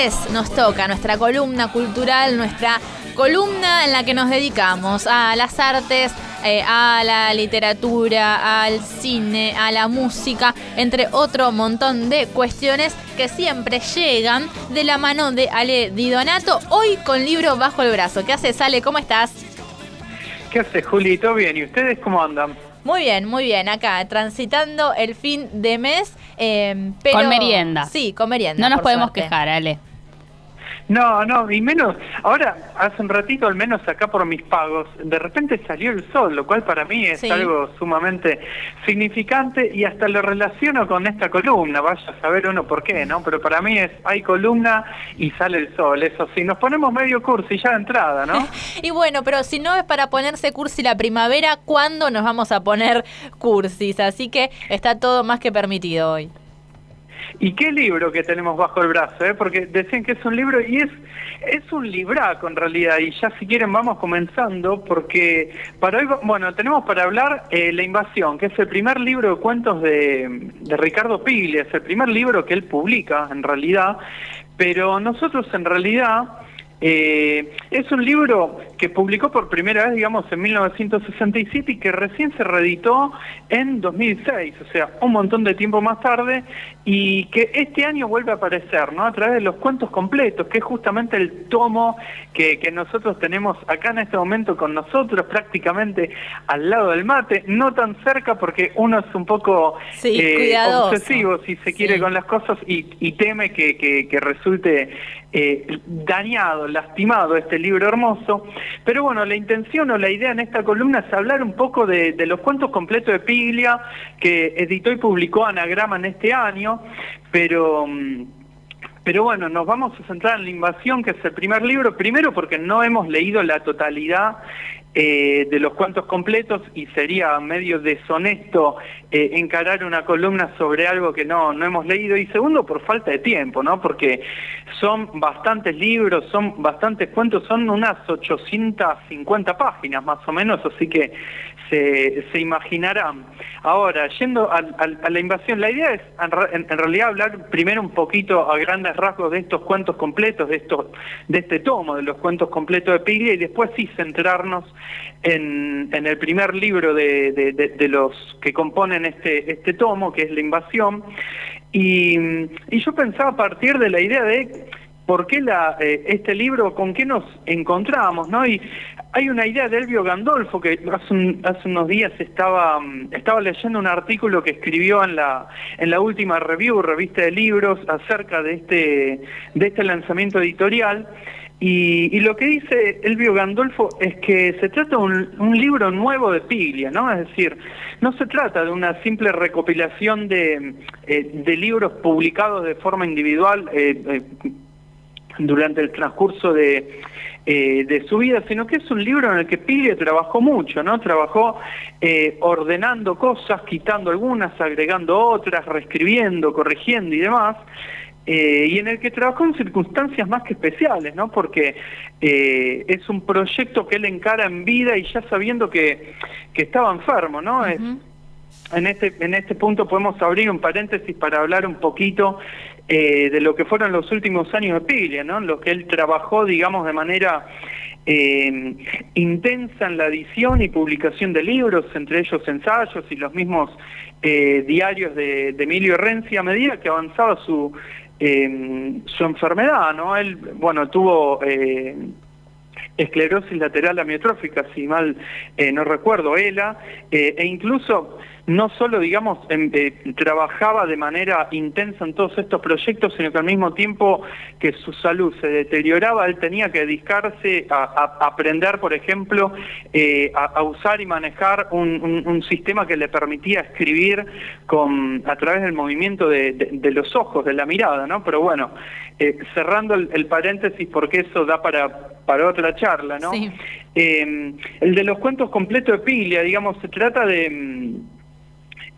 martes nos toca nuestra columna cultural, nuestra columna en la que nos dedicamos a las artes, eh, a la literatura, al cine, a la música, entre otro montón de cuestiones que siempre llegan de la mano de Ale Di Donato, hoy con libro bajo el brazo. ¿Qué haces, Ale? ¿Cómo estás? ¿Qué hace, Juli? ¿Todo bien? ¿Y ustedes cómo andan? Muy bien, muy bien. Acá, transitando el fin de mes. Eh, con merienda. Sí, con merienda. No nos podemos quejar, Ale. No, no, y menos, ahora, hace un ratito al menos acá por mis pagos, de repente salió el sol, lo cual para mí es algo sumamente significante y hasta lo relaciono con esta columna, vaya a saber uno por qué, ¿no? Pero para mí es, hay columna y sale el sol, eso sí, nos ponemos medio cursi ya de entrada, ¿no? y bueno, pero si no es para ponerse cursi la primavera, ¿cuándo nos vamos a poner cursis? Así que está todo más que permitido hoy. ¿Y qué libro que tenemos bajo el brazo? Eh? Porque decían que es un libro y es, es un libraco en realidad. Y ya si quieren vamos comenzando porque para hoy, bueno, tenemos para hablar eh, La Invasión, que es el primer libro de cuentos de, de Ricardo Piglia, es el primer libro que él publica en realidad. Pero nosotros en realidad eh, es un libro que publicó por primera vez, digamos, en 1967 y que recién se reeditó en 2006, o sea, un montón de tiempo más tarde, y que este año vuelve a aparecer, ¿no? A través de los cuentos completos, que es justamente el tomo que, nosotros tenemos acá en este momento con nosotros, prácticamente al lado del mate, no tan cerca porque uno es un poco eh, obsesivo, si se quiere, con las cosas y, teme que, que resulte eh, dañado, lastimado este libro hermoso. Pero bueno, la intención o la idea en esta columna es hablar un poco de, los cuentos completos de Piglia, que editó y publicó Anagrama en este año, pero... Mm, pero bueno, nos vamos a centrar en La Invasión, que es el primer libro, primero porque no hemos leído la totalidad eh, de los cuentos completos y sería medio deshonesto eh, encarar una columna sobre algo que no, no hemos leído y segundo por falta de tiempo, ¿no? Porque son bastantes libros, son bastantes cuentos, son unas 850 páginas más o menos, así que se, se imaginarán. Ahora, yendo a, la invasión, la idea es en, realidad hablar primero un poquito a grandes rasgos de estos cuentos completos, de, estos, de este tomo, de los cuentos completos de Piglia, y después sí centrarnos en, el primer libro de, los que componen este, este tomo, que es La invasión. Y, yo pensaba a partir de la idea de por qué eh, este libro, con qué nos encontramos, ¿no? Y hay una idea de Elvio Gandolfo que hace, hace unos días estaba, mm, estaba leyendo un artículo que escribió en la, en la última review, revista de libros, acerca de este, de este lanzamiento editorial. Y, lo que dice Elvio Gandolfo es que se trata de un, libro nuevo de Piglia, ¿no? Es decir, no se trata de una simple recopilación de, eh, de libros publicados de forma individual eh, durante el transcurso de, eh, de su vida, sino que es un libro en el que Piglia trabajó mucho, ¿no? Trabajó eh, ordenando cosas, quitando algunas, agregando otras, reescribiendo, corrigiendo y demás. Eh, y en el que trabajó en circunstancias más que especiales, ¿no? Porque es un proyecto que él encara en vida y ya sabiendo que, que estaba enfermo, ¿no? en este, en este punto podemos abrir un paréntesis para hablar un poquito eh, de lo que fueron los últimos años de Piglia, ¿no? Los que él trabajó, digamos, de manera eh, intensa en la edición y publicación de libros, entre ellos ensayos y los mismos eh, diarios de, Emilio Renzi, a medida que avanzaba su, su enfermedad, ¿no? Él, bueno, tuvo esclerosis lateral amiotrófica, si mal no recuerdo, ELA, e incluso no solo, digamos, eh, trabajaba de manera intensa en todos estos proyectos, sino que al mismo tiempo que su salud se deterioraba, él tenía que dedicarse a, aprender, por ejemplo, eh, a, usar y manejar un, sistema que le permitía escribir con, a través del movimiento de, los ojos, de la mirada, ¿no? Pero bueno, eh, cerrando el, paréntesis, porque eso da para, para otra charla, ¿no? el de los cuentos completos de Piglia, digamos, se trata de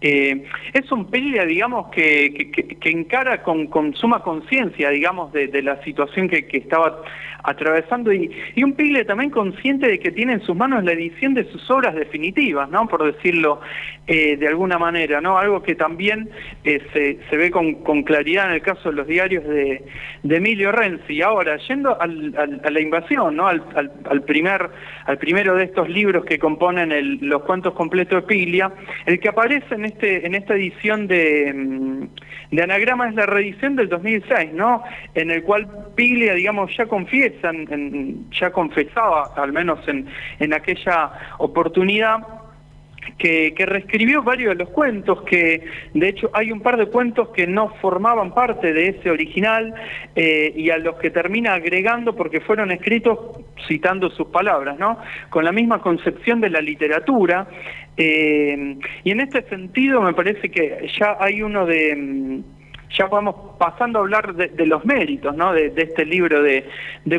eh, es un Piglia, digamos, que, que, encara con, con suma conciencia, digamos, de, la situación que, estaba atravesando y, y, un Piglia también consciente de que tiene en sus manos la edición de sus obras definitivas, ¿no? Por decirlo eh, de alguna manera, ¿no? Algo que también eh, se, se, ve con, con, claridad en el caso de los diarios de, Emilio Renzi. Ahora, yendo al, a la invasión, ¿no? Al, al, primer, al primero de estos libros que componen el, los cuentos completos de Piglia, el que aparece en este, en esta edición de, mm, de Anagrama es la reedición del 2006, ¿no? En el cual Piglia, digamos, ya confiesa, ya confesaba, al menos en, en aquella oportunidad, que, reescribió varios de los cuentos, que de hecho hay un par de cuentos que no formaban parte de ese original eh, y a los que termina agregando porque fueron escritos citando sus palabras, ¿no? Con la misma concepción de la literatura. Eh, y en este sentido me parece que ya hay uno de mm, ya vamos pasando a hablar de, los méritos ¿no? de, este libro de,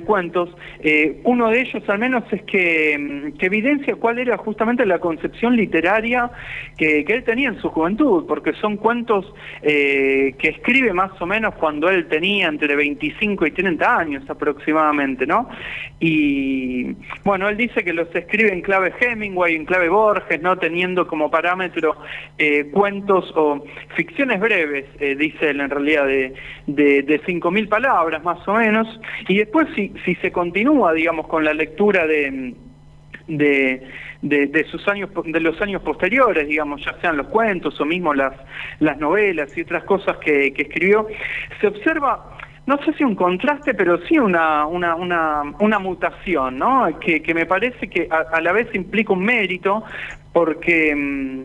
cuentos. Eh, uno de ellos al menos es mm, que, evidencia cuál era justamente la concepción literaria que, él tenía en su juventud, porque son cuentos eh, que escribe más o menos cuando él tenía entre 25 y 30 años aproximadamente, ¿no? Y bueno, él dice que los escribe en clave Hemingway, en clave Borges, ¿no? Teniendo como parámetro eh, cuentos o ficciones breves, dice él en realidad de, de, 5.000 palabras más o menos, y después si, si se continúa, digamos, con la lectura de... De, sus años de los años posteriores digamos ya sean los cuentos o mismo las las novelas y otras cosas que, escribió se observa no sé si un contraste, pero sí una, una, una, mutación, ¿no? Que, que, me parece que a, a, la vez implica un mérito, porque, mm,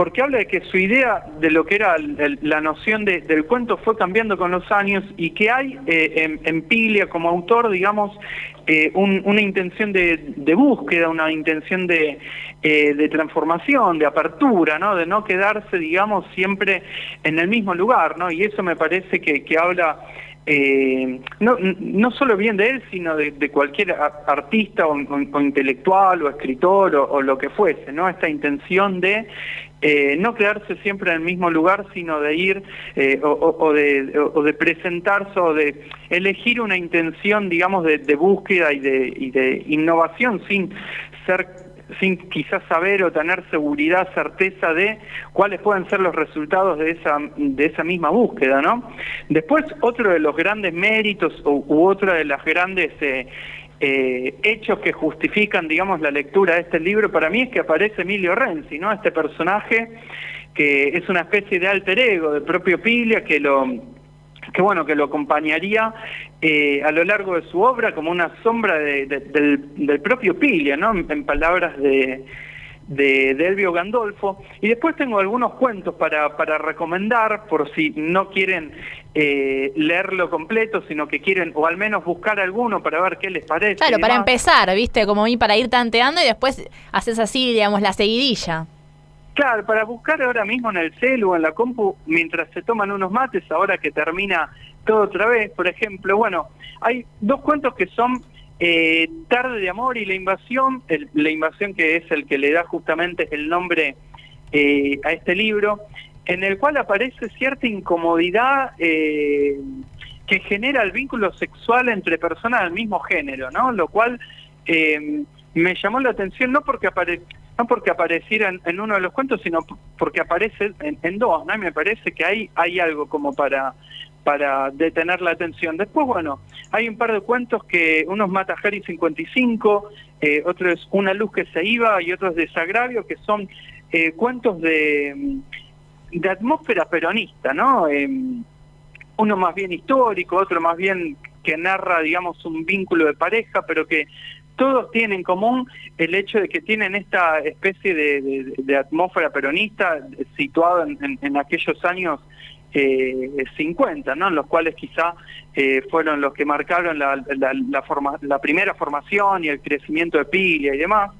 porque habla de que su idea de lo que era la noción del cuento fue cambiando con los años y que hay eh, en, Piglia como autor, digamos, eh, una intención de, búsqueda, una intención de, eh, de, transformación, de apertura, ¿no? de no quedarse, digamos, siempre en el mismo lugar, ¿no? y eso me parece que, que habla eh, no, no solo bien de él, sino de, cualquier artista o, intelectual o escritor o, lo que fuese, ¿no? Esta intención de eh, no quedarse siempre en el mismo lugar, sino de ir eh, o, de, o, de, presentarse o de elegir una intención, digamos, de, búsqueda y de, y de innovación sin ser sin quizás saber o tener seguridad, certeza de cuáles pueden ser los resultados de esa, de esa misma búsqueda, ¿no? Después, otro de los grandes méritos u, otra de las grandes eh, eh, hechos que justifican, digamos, la lectura de este libro para mí es que aparece Emilio Renzi, ¿no? Este personaje que es una especie de alter ego del propio Piglia que lo que bueno, que lo acompañaría eh, a lo largo de su obra como una sombra del, propio Piglia, ¿no? En, palabras de, de, Elvio Gandolfo. Y después tengo algunos cuentos para, para recomendar, por si no quieren eh, leerlo completo, sino que quieren, o al menos buscar alguno para ver qué les parece. Claro, para empezar, ¿viste? Como para ir tanteando y después haces así, digamos, la seguidilla. Claro, para buscar ahora mismo en el celu o en la compu, mientras se toman unos mates, ahora que termina todo otra vez, por ejemplo, bueno, hay dos cuentos que son eh, Tarde de Amor y La Invasión, La Invasión que es el que le da justamente el nombre eh, a este libro, en el cual aparece cierta incomodidad eh, que genera el vínculo sexual entre personas del mismo género, ¿no? Lo cual me llamó la atención no porque aparece no porque apareciera en, uno de los cuentos, sino porque aparece en, dos, ¿no? Y me parece que hay, hay algo como para, para detener la atención. Después, bueno, hay un par de cuentos que uno es Mata Harry 55, eh, otro es Una luz que se iba y otro es Desagravio, que son eh, cuentos de, de atmósfera peronista, ¿no? Em, uno más bien histórico, otro más bien que narra, digamos, un vínculo de pareja, pero que todos tienen en común el hecho de que tienen esta especie de, atmósfera peronista situado en, aquellos años eh, 50, ¿no? en los cuales quizá eh, fueron los que marcaron la, la, primera formación y el crecimiento de Pilia y demás.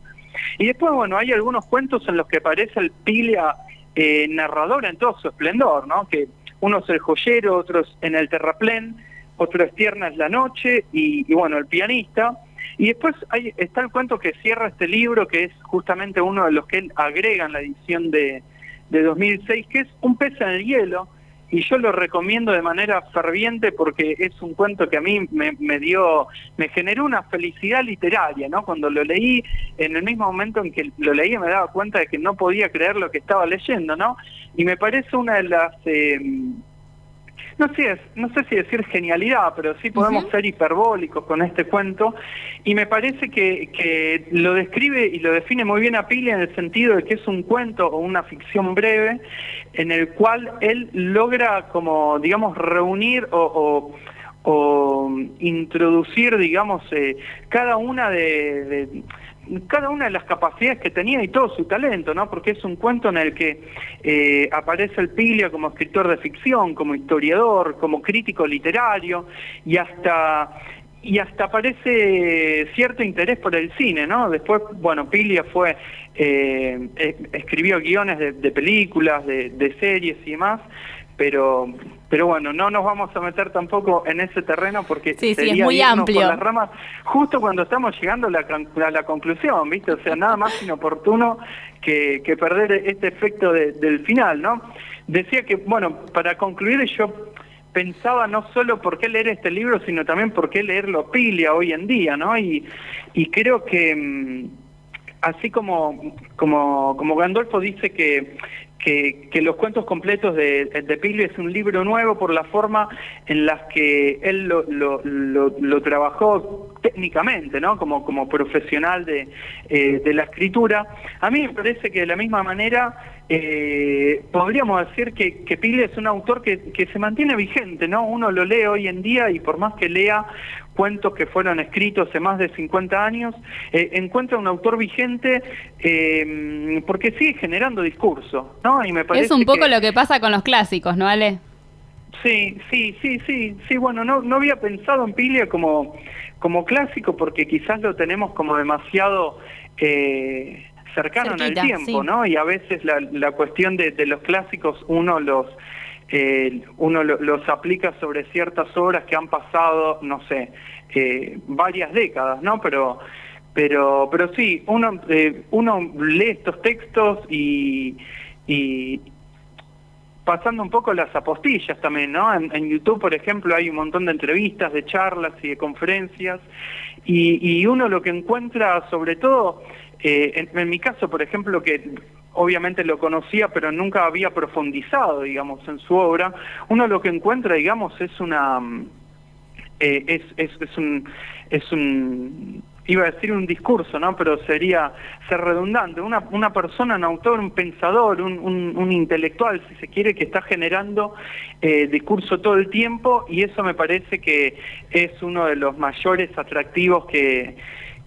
Y después, bueno, hay algunos cuentos en los que aparece el Pilia eh, narrador en todo su esplendor, ¿no? que uno es el joyero, otros en el terraplén, otro es Tierna es la noche y, y bueno, el pianista. Y después hay, está el cuento que cierra este libro, que es justamente uno de los que él agrega en la edición de, de 2006, que es Un pez en el hielo, y yo lo recomiendo de manera ferviente porque es un cuento que a mí me, dio, me generó una felicidad literaria, ¿no? Cuando lo leí, en el mismo momento en que lo leí me daba cuenta de que no podía creer lo que estaba leyendo, ¿no? Y me parece una de las... Eh, no sé, no sé si decir genialidad, pero sí podemos ser hiperbólicos con este cuento. Y me parece que, lo describe y lo define muy bien a Pili en el sentido de que es un cuento o una ficción breve en el cual él logra como, digamos, reunir o, introducir, digamos, eh, cada una de cada una de las capacidades que tenía y todo su talento, ¿no? Porque es un cuento en el que eh, aparece el Piglia como escritor de ficción, como historiador, como crítico literario y hasta y hasta aparece cierto interés por el cine, ¿no? Después, bueno, Piglia fue eh, escribió guiones de, películas, de, de series y demás, pero pero bueno, no nos vamos a meter tampoco en ese terreno porque sería es muy amplio. las ramas justo cuando estamos llegando a la, conclusión, ¿viste? O sea, nada más inoportuno que, que perder este efecto del final, ¿no? Decía que, bueno, para concluir yo pensaba no solo por qué leer este libro, sino también por qué leerlo Pilia hoy en día, ¿no? Y, y creo que mm, así como, como, como Gandolfo dice que que, los cuentos completos de, de es un libro nuevo por la forma en la que él lo, trabajó técnicamente, ¿no? Como, como profesional de, eh, de la escritura. A mí me parece que de la misma manera eh, podríamos decir que, que Pili es un autor que, que, se mantiene vigente, ¿no? Uno lo lee hoy en día y por más que lea cuentos que fueron escritos hace más de 50 años, eh, encuentra un autor vigente eh, porque sigue generando discurso, ¿no? Y me parece es un poco lo que pasa con los clásicos, ¿no, Ale? Sí, sí, sí, sí, sí, bueno, no, no había pensado en Pilia como, como clásico porque quizás lo tenemos como demasiado... Eh, cercano en el tiempo, ¿no? Y a veces la, la cuestión de, de, los clásicos uno los eh, uno los aplica sobre ciertas obras que han pasado, no sé, eh, varias décadas, ¿no? Pero pero pero sí, uno eh, uno lee estos textos y, y pasando un poco las apostillas también, ¿no? En, en, YouTube, por ejemplo, hay un montón de entrevistas, de charlas y de conferencias, y, y uno lo que encuentra sobre todo eh, en, mi caso, por ejemplo, que obviamente lo conocía, pero nunca había profundizado, digamos, en su obra, uno lo que encuentra, digamos, es una... Mm, eh, es, es, un, es un iba a decir un discurso, ¿no? Pero sería ser redundante. Una, una persona, un autor, un pensador, un, un, intelectual, si se quiere, que está generando eh, discurso todo el tiempo y eso me parece que es uno de los mayores atractivos que,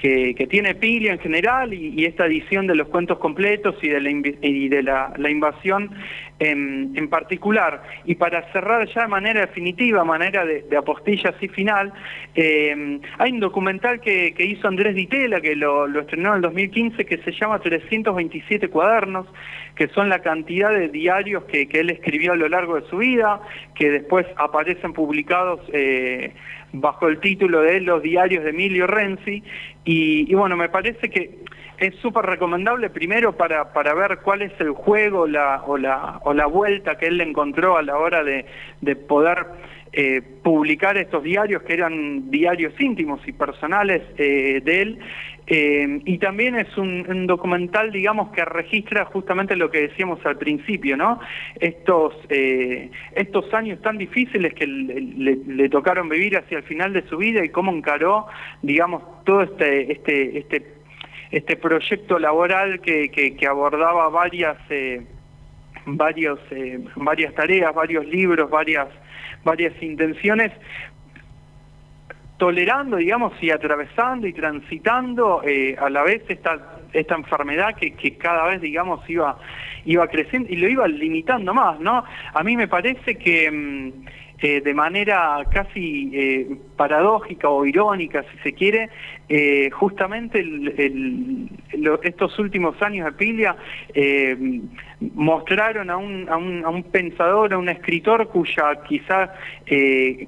que, tiene Pilia en general y, esta edición de los cuentos completos y de la, y de la, invasión en, particular. Y para cerrar ya de manera definitiva, manera de, apostilla así final, eh, hay un documental que, hizo Andrés Ditela, que lo, estrenó en el 2015, que se llama 327 cuadernos, que son la cantidad de diarios que, él escribió a lo largo de su vida, que después aparecen publicados eh, bajo el título de Los diarios de Emilio Renzi, y, bueno, me parece que es súper recomendable primero para, para ver cuál es el juego la, o, la, o la vuelta que él le encontró a la hora de, de poder eh, publicar estos diarios que eran diarios íntimos y personales eh, de él. Eh, y también es un, documental, digamos, que registra justamente lo que decíamos al principio, ¿no? Estos, estos años tan difíciles que le, tocaron vivir hacia el final de su vida y cómo encaró, digamos, todo este, este, este, este proyecto laboral que, que, abordaba varias, varios, varias tareas, varios libros, varias varias intenciones, tolerando, digamos, y atravesando y transitando eh, a la vez esta, esta enfermedad que, que, cada vez, digamos, iba, iba creciendo y lo iba limitando más, ¿no? A mí me parece que... Mm, eh, de manera casi eh, paradójica o irónica, si se quiere, eh, justamente estos últimos años de Pilia mostraron a un, a, un, a un, pensador, a un escritor cuya quizá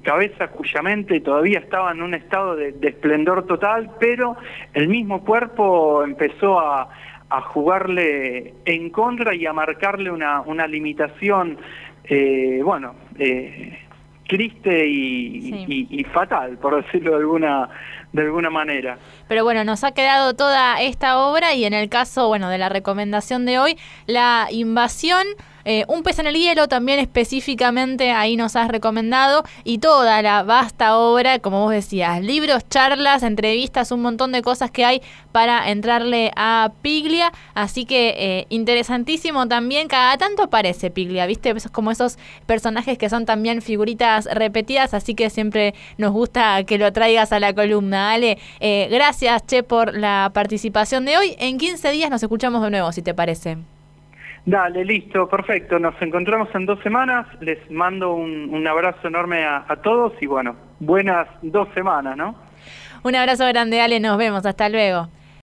cabeza, cuya mente todavía estaba en un estado de esplendor total, pero el mismo cuerpo empezó a a jugarle en contra y a marcarle una, una limitación, bueno, triste y, fatal, por decirlo de alguna, de alguna manera. Pero bueno, nos ha quedado toda esta obra y en el caso, bueno, de la recomendación de hoy, la invasión eh, un pez en el hielo también específicamente ahí nos has recomendado y toda la vasta obra, como vos decías, libros, charlas, entrevistas, un montón de cosas que hay para entrarle a Piglia. Así que eh, interesantísimo también, cada tanto aparece Piglia, ¿viste? como esos personajes que son también figuritas repetidas, así que siempre nos gusta que lo traigas a la columna. Ale, eh, gracias, Che, por la participación de hoy. En 15 días nos escuchamos de nuevo, si te parece. Dale, listo, perfecto. Nos encontramos en dos semanas. Les mando un, abrazo enorme a, a, todos y bueno, buenas dos semanas, ¿no? Un abrazo grande, Ale. Nos vemos. Hasta luego.